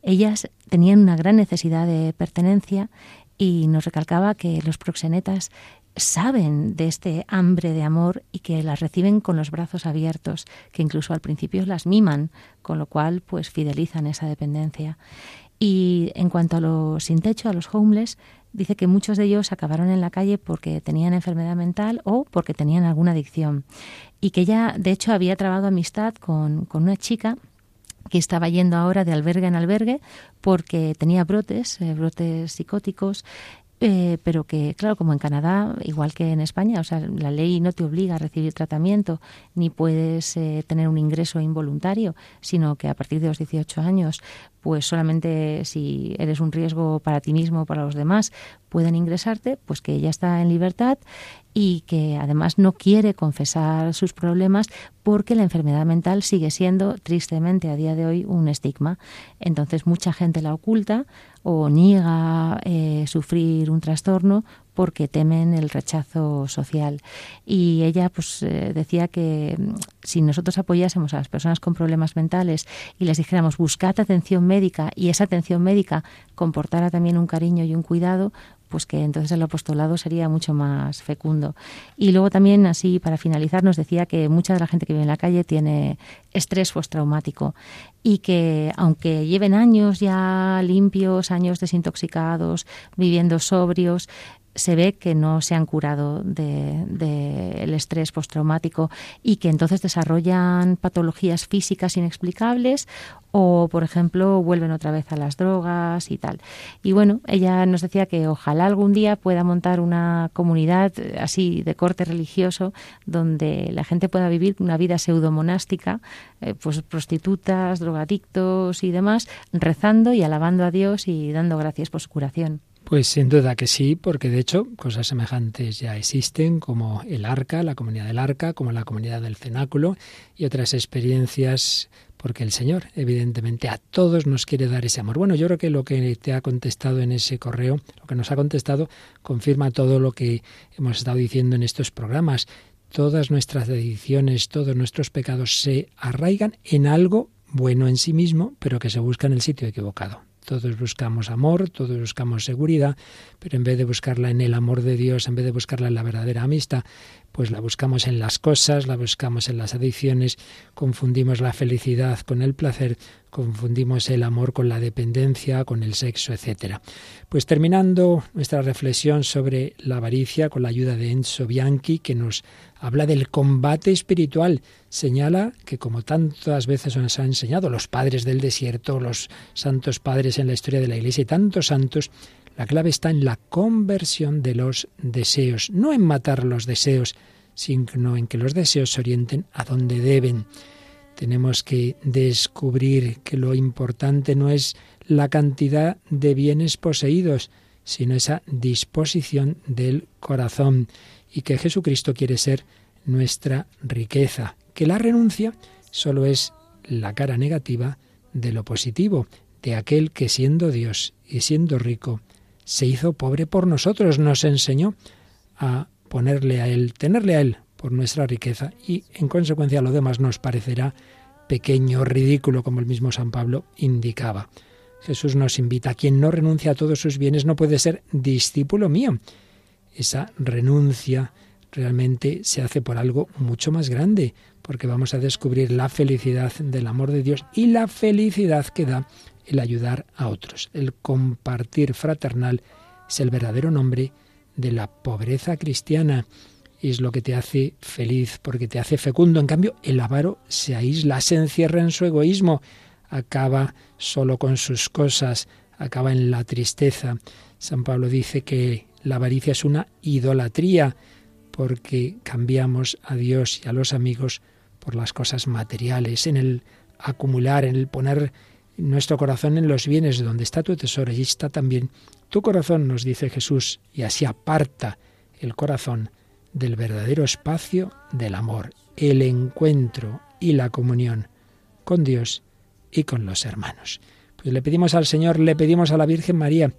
Ellas tenían una gran necesidad de pertenencia y nos recalcaba que los proxenetas saben de este hambre de amor y que las reciben con los brazos abiertos, que incluso al principio las miman, con lo cual pues fidelizan esa dependencia. Y en cuanto a los sin techo, a los homeless, dice que muchos de ellos acabaron en la calle porque tenían enfermedad mental o porque tenían alguna adicción. Y que ella, de hecho, había trabado amistad con, con una chica que estaba yendo ahora de albergue en albergue porque tenía brotes, eh, brotes psicóticos, eh, pero que, claro, como en Canadá, igual que en España, o sea, la ley no te obliga a recibir tratamiento, ni puedes eh, tener un ingreso involuntario, sino que a partir de los 18 años, pues solamente si eres un riesgo para ti mismo o para los demás, pueden ingresarte, pues que ella está en libertad y que además no quiere confesar sus problemas porque la enfermedad mental sigue siendo tristemente a día de hoy un estigma. Entonces mucha gente la oculta o niega eh, sufrir un trastorno porque temen el rechazo social. Y ella pues eh, decía que mm, si nosotros apoyásemos a las personas con problemas mentales y les dijéramos buscad atención médica y esa atención médica comportara también un cariño y un cuidado, pues que entonces el apostolado sería mucho más fecundo. Y luego también, así para finalizar, nos decía que mucha de la gente que vive en la calle tiene estrés postraumático y que aunque lleven años ya limpios, años desintoxicados, viviendo sobrios, se ve que no se han curado del de, estrés postraumático y que entonces desarrollan patologías físicas inexplicables o, por ejemplo, vuelven otra vez a las drogas y tal. Y bueno, ella nos decía que ojalá algún día pueda montar una comunidad así de corte religioso donde la gente pueda vivir una vida pseudomonástica, eh, pues prostitutas, drogadictos y demás, rezando y alabando a Dios y dando gracias por su curación. Pues sin duda que sí, porque de hecho cosas semejantes ya existen, como el arca, la comunidad del arca, como la comunidad del cenáculo y otras experiencias, porque el Señor evidentemente a todos nos quiere dar ese amor. Bueno, yo creo que lo que te ha contestado en ese correo, lo que nos ha contestado, confirma todo lo que hemos estado diciendo en estos programas. Todas nuestras dediciones, todos nuestros pecados se arraigan en algo bueno en sí mismo, pero que se busca en el sitio equivocado. Todos buscamos amor, todos buscamos seguridad, pero en vez de buscarla en el amor de Dios, en vez de buscarla en la verdadera amistad, pues la buscamos en las cosas, la buscamos en las adicciones, confundimos la felicidad con el placer, confundimos el amor con la dependencia, con el sexo, etc. Pues terminando nuestra reflexión sobre la avaricia con la ayuda de Enzo Bianchi, que nos habla del combate espiritual, señala que como tantas veces nos han enseñado los padres del desierto, los santos padres en la historia de la Iglesia y tantos santos, la clave está en la conversión de los deseos, no en matar los deseos, sino en que los deseos se orienten a donde deben. Tenemos que descubrir que lo importante no es la cantidad de bienes poseídos, sino esa disposición del corazón y que Jesucristo quiere ser nuestra riqueza, que la renuncia solo es la cara negativa de lo positivo, de aquel que siendo Dios y siendo rico, se hizo pobre por nosotros, nos enseñó a ponerle a Él, tenerle a Él por nuestra riqueza y en consecuencia lo demás nos parecerá pequeño, ridículo, como el mismo San Pablo indicaba. Jesús nos invita, quien no renuncia a todos sus bienes no puede ser discípulo mío. Esa renuncia realmente se hace por algo mucho más grande, porque vamos a descubrir la felicidad del amor de Dios y la felicidad que da el ayudar a otros. El compartir fraternal es el verdadero nombre de la pobreza cristiana. Es lo que te hace feliz, porque te hace fecundo. En cambio, el avaro se aísla, se encierra en su egoísmo, acaba solo con sus cosas, acaba en la tristeza. San Pablo dice que la avaricia es una idolatría, porque cambiamos a Dios y a los amigos por las cosas materiales, en el acumular, en el poner nuestro corazón en los bienes, donde está tu tesoro, allí está también tu corazón, nos dice Jesús, y así aparta el corazón del verdadero espacio del amor, el encuentro y la comunión con Dios y con los hermanos. Pues le pedimos al Señor, le pedimos a la Virgen María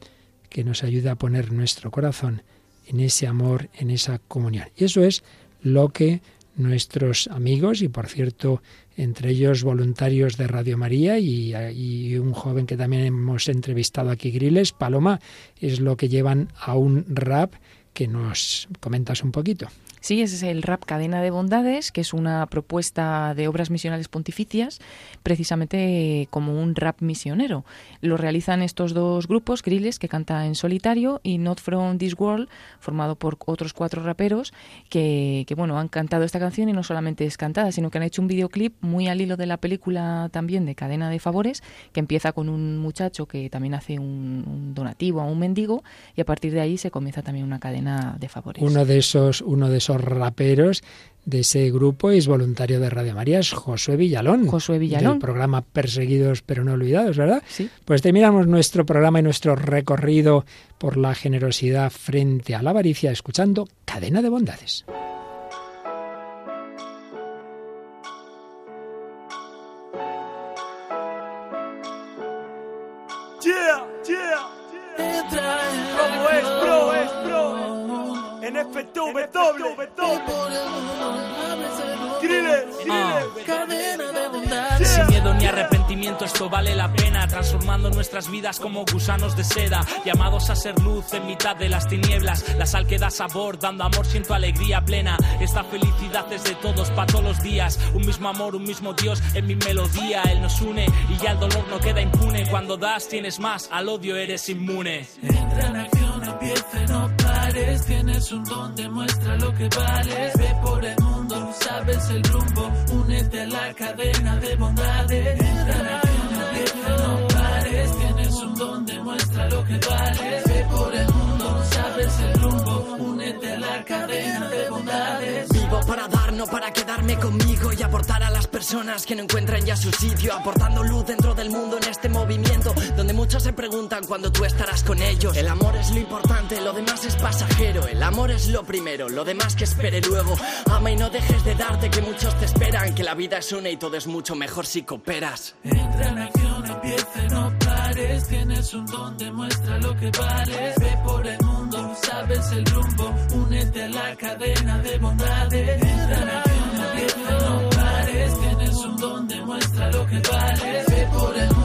que nos ayude a poner nuestro corazón en ese amor, en esa comunión. Y eso es lo que nuestros amigos, y por cierto, entre ellos voluntarios de Radio María y, un joven que también hemos entrevistado aquí, Griles, Paloma, es lo que llevan a un rap que nos comentas un poquito. Sí, ese es el RAP Cadena de Bondades, que es una propuesta de obras misionales pontificias, precisamente como un rap misionero. Lo realizan estos dos grupos, Grilles, que canta en solitario, y Not From This World, formado por otros cuatro raperos, que, que, bueno, han cantado esta canción y no solamente es cantada, sino que han hecho un videoclip muy al hilo de la película también de Cadena de Favores, que empieza con un muchacho que también hace un, un donativo a un mendigo, y a partir de ahí se comienza también una cadena de favores. Uno de esos, uno de esos raperos de ese grupo es voluntario de Radio María, es Josué Villalón. Josué Villalón. Del programa Perseguidos pero no olvidados, ¿verdad? Sí. Pues terminamos nuestro programa y nuestro recorrido por la generosidad frente a la avaricia escuchando Cadena de Bondades. NFTV doble, cadena de bondad. Sin miedo ni arrepentimiento, esto vale la pena. Transformando nuestras vidas como gusanos de seda. Llamados a ser luz en mitad de las tinieblas. La sal que da sabor, dando amor, siento alegría plena. Esta felicidad es de todos, para todos los días. Un mismo amor, un mismo Dios en mi melodía. Él nos une y ya el dolor no queda impune. Cuando das, tienes más, al odio eres inmune. Entra en acción, empieza, no pares. Tienes un don, demuestra lo que vales. Ve por el mundo, sabes el rumbo. Únete a la cadena de bondades. Entra empieza, no pares. Tienes un don, demuestra lo que vales. Ve por el mundo, sabes el rumbo. Únete a la cadena de bondades. Para dar, no para quedarme conmigo y aportar a las personas que no encuentran ya su sitio. Aportando luz dentro del mundo en este movimiento, donde muchos se preguntan cuándo tú estarás con ellos. El amor es lo importante, lo demás es pasajero. El amor es lo primero, lo demás que espere luego. Ama y no dejes de darte que muchos te esperan. Que la vida es una y todo es mucho mejor si cooperas. Entra en acción, empieza, no Tienes un don, demuestra lo que vales. Ve por el mundo, sabes el rumbo. Únete a la cadena de bondades. Entra en acción, no pares. Tienes un don, demuestra lo que vales. Ve por el mundo,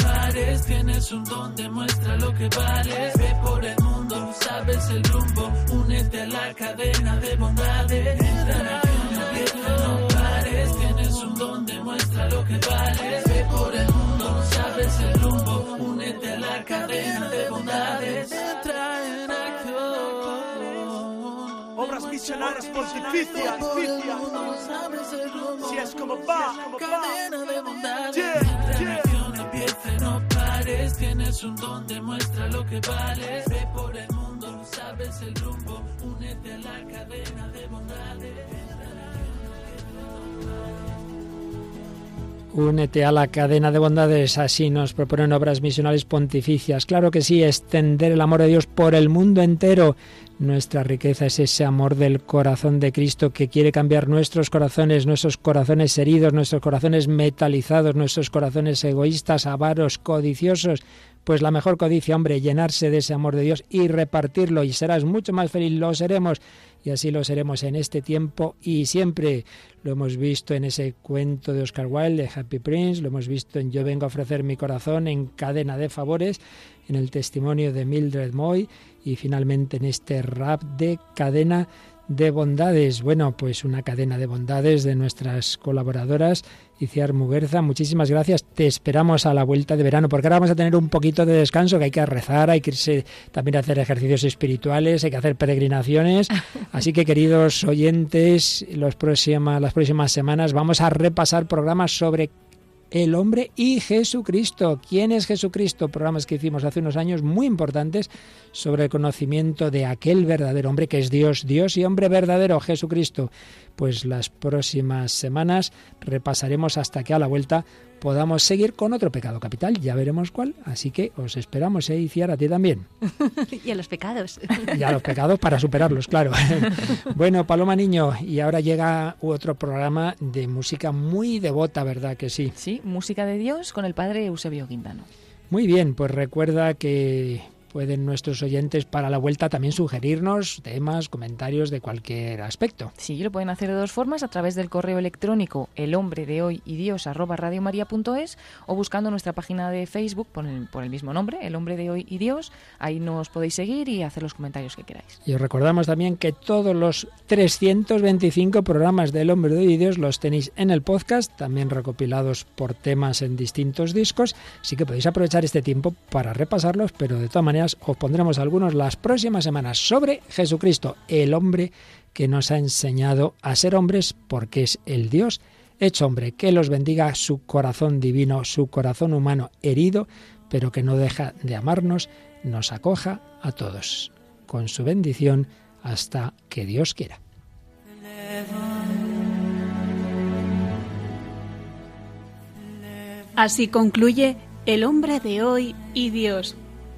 pares. Tienes un don, demuestra lo que vales. Ve por el mundo, sabes el rumbo. Únete a la cadena de bondades. Entra en empieza, no pares. Tienes un don, demuestra lo que vales. Ve por el mundo, sabes el rumbo. Únete a la cadena de bondades. Entra en acción. Obras misionales pontificias. Si es como va, cadena de bondades. Un don, demuestra lo que. Ve por el mundo, sabes el rumbo. Únete a la cadena de bondades. Únete a la cadena de bondades, así nos proponen obras misionales pontificias. Claro que sí, extender el amor de Dios por el mundo entero. Nuestra riqueza es ese amor del corazón de Cristo que quiere cambiar nuestros corazones, nuestros corazones heridos, nuestros corazones metalizados, nuestros corazones egoístas, avaros, codiciosos. Pues la mejor codicia, hombre, llenarse de ese amor de Dios y repartirlo y serás mucho más feliz, lo seremos y así lo seremos en este tiempo y siempre. Lo hemos visto en ese cuento de Oscar Wilde, de Happy Prince, lo hemos visto en Yo vengo a ofrecer mi corazón, en Cadena de Favores, en el testimonio de Mildred Moy y finalmente en este rap de Cadena de bondades. Bueno, pues una cadena de bondades de nuestras colaboradoras. Iciar Muguerza, muchísimas gracias. Te esperamos a la vuelta de verano, porque ahora vamos a tener un poquito de descanso, que hay que rezar, hay que irse también a hacer ejercicios espirituales, hay que hacer peregrinaciones. Así que, queridos oyentes, los las próximas semanas vamos a repasar programas sobre el hombre y Jesucristo. ¿Quién es Jesucristo? Programas que hicimos hace unos años muy importantes sobre el conocimiento de aquel verdadero hombre que es Dios, Dios y hombre verdadero, Jesucristo. Pues las próximas semanas repasaremos hasta que a la vuelta podamos seguir con otro pecado capital. Ya veremos cuál. Así que os esperamos, ¿eh? Y a ti también. y a los pecados. y a los pecados para superarlos, claro. bueno, Paloma Niño, y ahora llega otro programa de música muy devota, ¿verdad que sí? Sí, música de Dios con el padre Eusebio Quintano. Muy bien, pues recuerda que pueden nuestros oyentes para la vuelta también sugerirnos temas, comentarios de cualquier aspecto. Sí, lo pueden hacer de dos formas, a través del correo electrónico el hombre de hoy y dios arroba radiomaria.es o buscando nuestra página de Facebook por el, por el mismo nombre, el hombre de hoy y dios. Ahí nos podéis seguir y hacer los comentarios que queráis. Y os recordamos también que todos los 325 programas del hombre de hoy y dios los tenéis en el podcast, también recopilados por temas en distintos discos, así que podéis aprovechar este tiempo para repasarlos, pero de todas os pondremos algunos las próximas semanas sobre Jesucristo, el hombre que nos ha enseñado a ser hombres porque es el Dios hecho hombre. Que los bendiga su corazón divino, su corazón humano herido, pero que no deja de amarnos, nos acoja a todos. Con su bendición hasta que Dios quiera. Así concluye El hombre de hoy y Dios